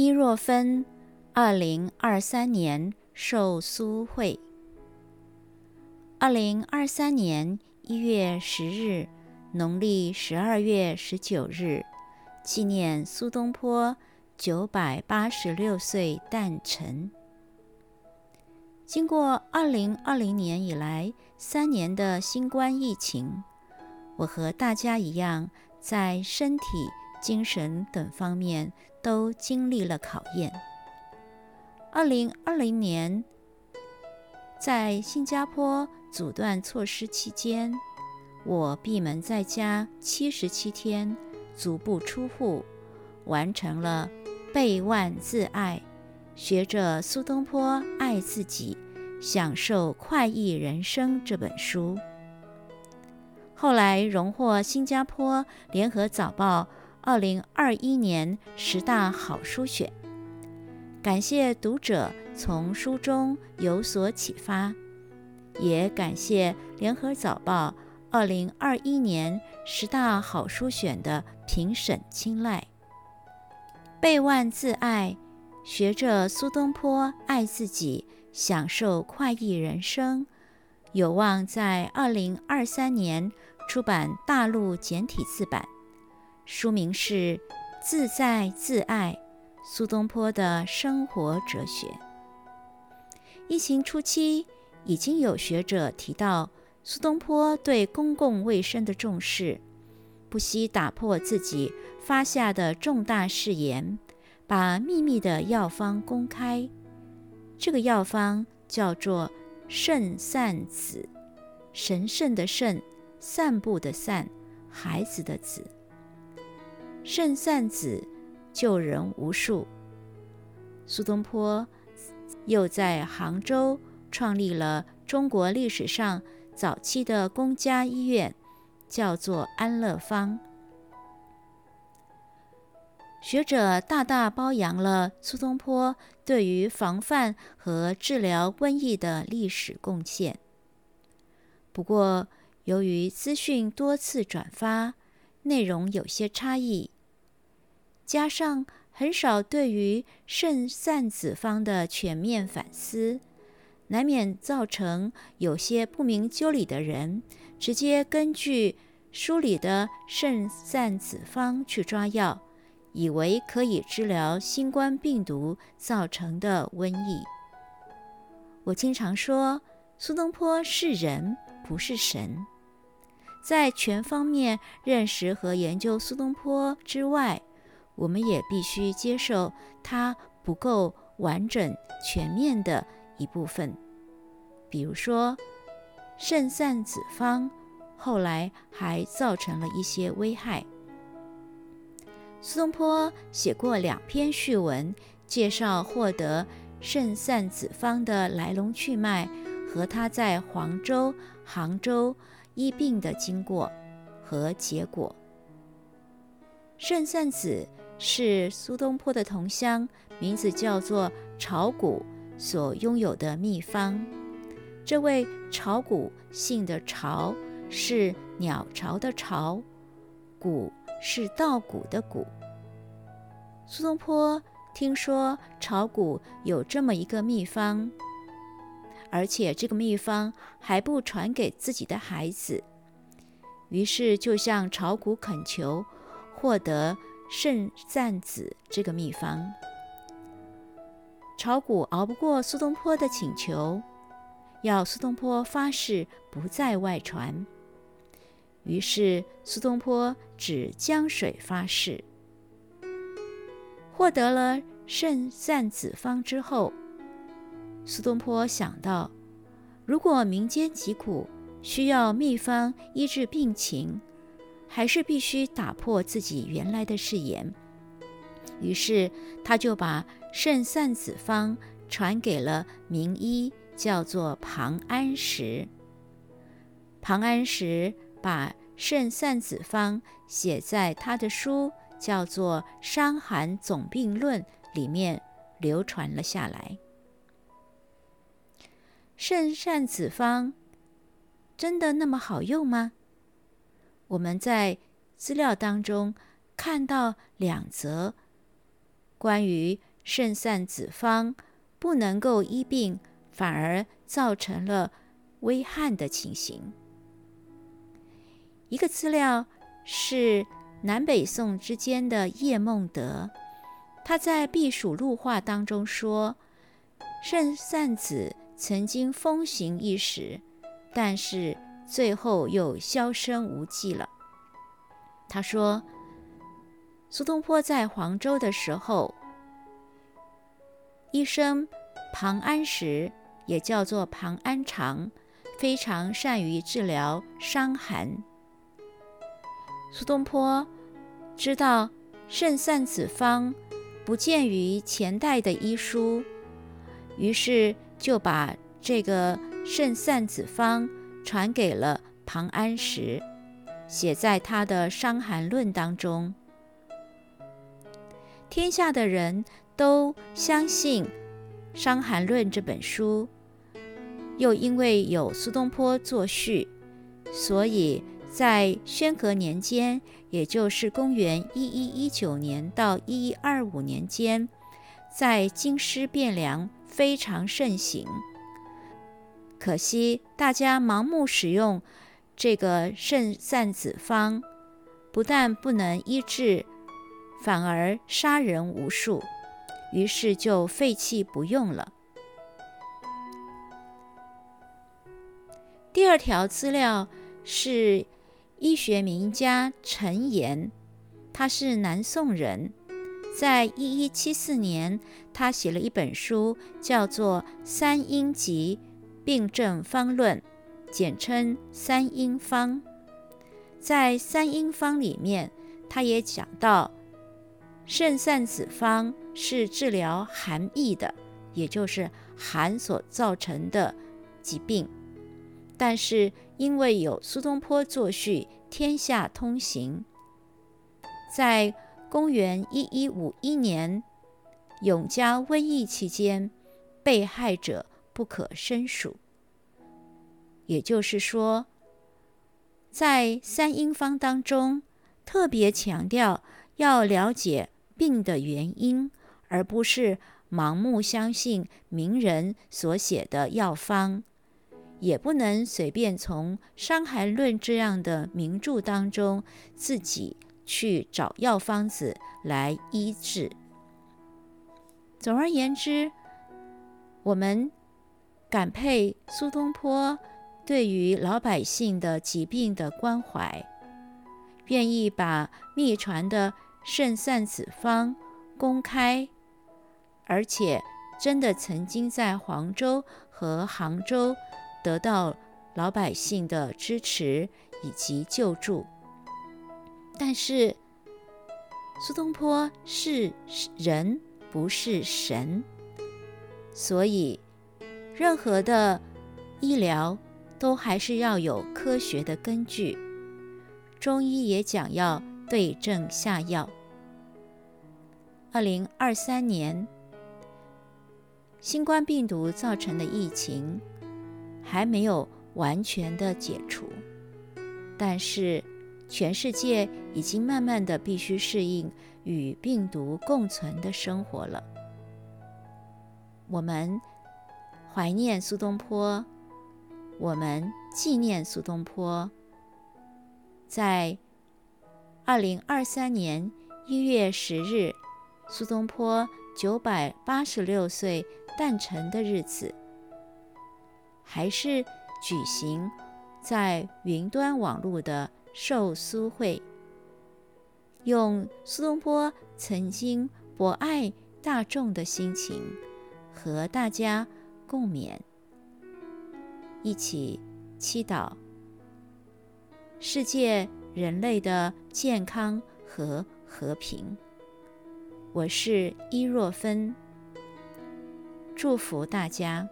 伊若芬，二零二三年受苏会。二零二三年一月十日，农历十二月十九日，纪念苏东坡九百八十六岁诞辰。经过二零二零年以来三年的新冠疫情，我和大家一样，在身体、精神等方面。都经历了考验。二零二零年，在新加坡阻断措施期间，我闭门在家七十七天，足不出户，完成了《背万自爱》，学着苏东坡爱自己，享受快意人生这本书。后来荣获新加坡联合早报。二零二一年十大好书选，感谢读者从书中有所启发，也感谢联合早报二零二一年十大好书选的评审青睐。背万自爱，学着苏东坡爱自己，享受快意人生，有望在二零二三年出版大陆简体字版。书名是《自在自爱》，苏东坡的生活哲学。疫情初期，已经有学者提到苏东坡对公共卫生的重视，不惜打破自己发下的重大誓言，把秘密的药方公开。这个药方叫做圣散子，神圣的圣，散步的散，孩子的子。圣散子救人无数。苏东坡又在杭州创立了中国历史上早期的公家医院，叫做安乐坊。学者大大褒扬了苏东坡对于防范和治疗瘟疫的历史贡献。不过，由于资讯多次转发，内容有些差异。加上很少对于圣散子方的全面反思，难免造成有些不明就里的人直接根据书里的圣散子方去抓药，以为可以治疗新冠病毒造成的瘟疫。我经常说，苏东坡是人，不是神。在全方面认识和研究苏东坡之外，我们也必须接受它不够完整、全面的一部分，比如说肾散子方，后来还造成了一些危害。苏东坡写过两篇序文，介绍获得肾散子方的来龙去脉和他在黄州、杭州医病的经过和结果。肾散子。是苏东坡的同乡，名字叫做炒谷所拥有的秘方。这位炒谷姓的炒是鸟巢的巢，谷是稻谷的谷。苏东坡听说炒谷有这么一个秘方，而且这个秘方还不传给自己的孩子，于是就向炒谷恳求获得。肾赞子这个秘方，炒谷熬不过苏东坡的请求，要苏东坡发誓不再外传。于是苏东坡指江水发誓。获得了肾赞子方之后，苏东坡想到，如果民间疾苦需要秘方医治病情。还是必须打破自己原来的誓言，于是他就把圣散子方传给了名医，叫做庞安石。庞安石把圣散子方写在他的书，叫做《伤寒总病论》里面流传了下来。圣散子方真的那么好用吗？我们在资料当中看到两则关于肾散子方不能够医病，反而造成了危害的情形。一个资料是南北宋之间的叶梦得，他在《避暑录话》当中说，肾散子曾经风行一时，但是最后又销声无迹了。他说，苏东坡在黄州的时候，医生庞安石也叫做庞安长，非常善于治疗伤寒。苏东坡知道肾散子方不见于前代的医书，于是就把这个肾散子方传给了庞安石，写在他的《伤寒论》当中。天下的人都相信《伤寒论》这本书，又因为有苏东坡作序，所以。在宣和年间，也就是公元一一一九年到一一二五年间，在京师汴梁非常盛行。可惜大家盲目使用这个肾散子方，不但不能医治，反而杀人无数，于是就废弃不用了。第二条资料是。医学名家陈岩，他是南宋人，在一一七四年，他写了一本书，叫做《三阴集病症方论》，简称《三阴方》。在《三阴方》里面，他也讲到，肾散子方是治疗寒疫的，也就是寒所造成的疾病。但是因为有苏东坡作序，天下通行。在公元一一五一年永嘉瘟疫期间，被害者不可胜数。也就是说，在三阴方当中，特别强调要了解病的原因，而不是盲目相信名人所写的药方。也不能随便从《伤寒论》这样的名著当中自己去找药方子来医治。总而言之，我们感佩苏东坡对于老百姓的疾病的关怀，愿意把秘传的肾散子方公开，而且真的曾经在黄州和杭州。得到老百姓的支持以及救助，但是苏东坡是人，不是神，所以任何的医疗都还是要有科学的根据。中医也讲要对症下药。二零二三年新冠病毒造成的疫情。还没有完全的解除，但是全世界已经慢慢的必须适应与病毒共存的生活了。我们怀念苏东坡，我们纪念苏东坡。在二零二三年一月十日，苏东坡九百八十六岁诞辰的日子。还是举行在云端网络的寿苏会，用苏东坡曾经博爱大众的心情和大家共勉，一起祈祷世界人类的健康和和平。我是伊若芬，祝福大家。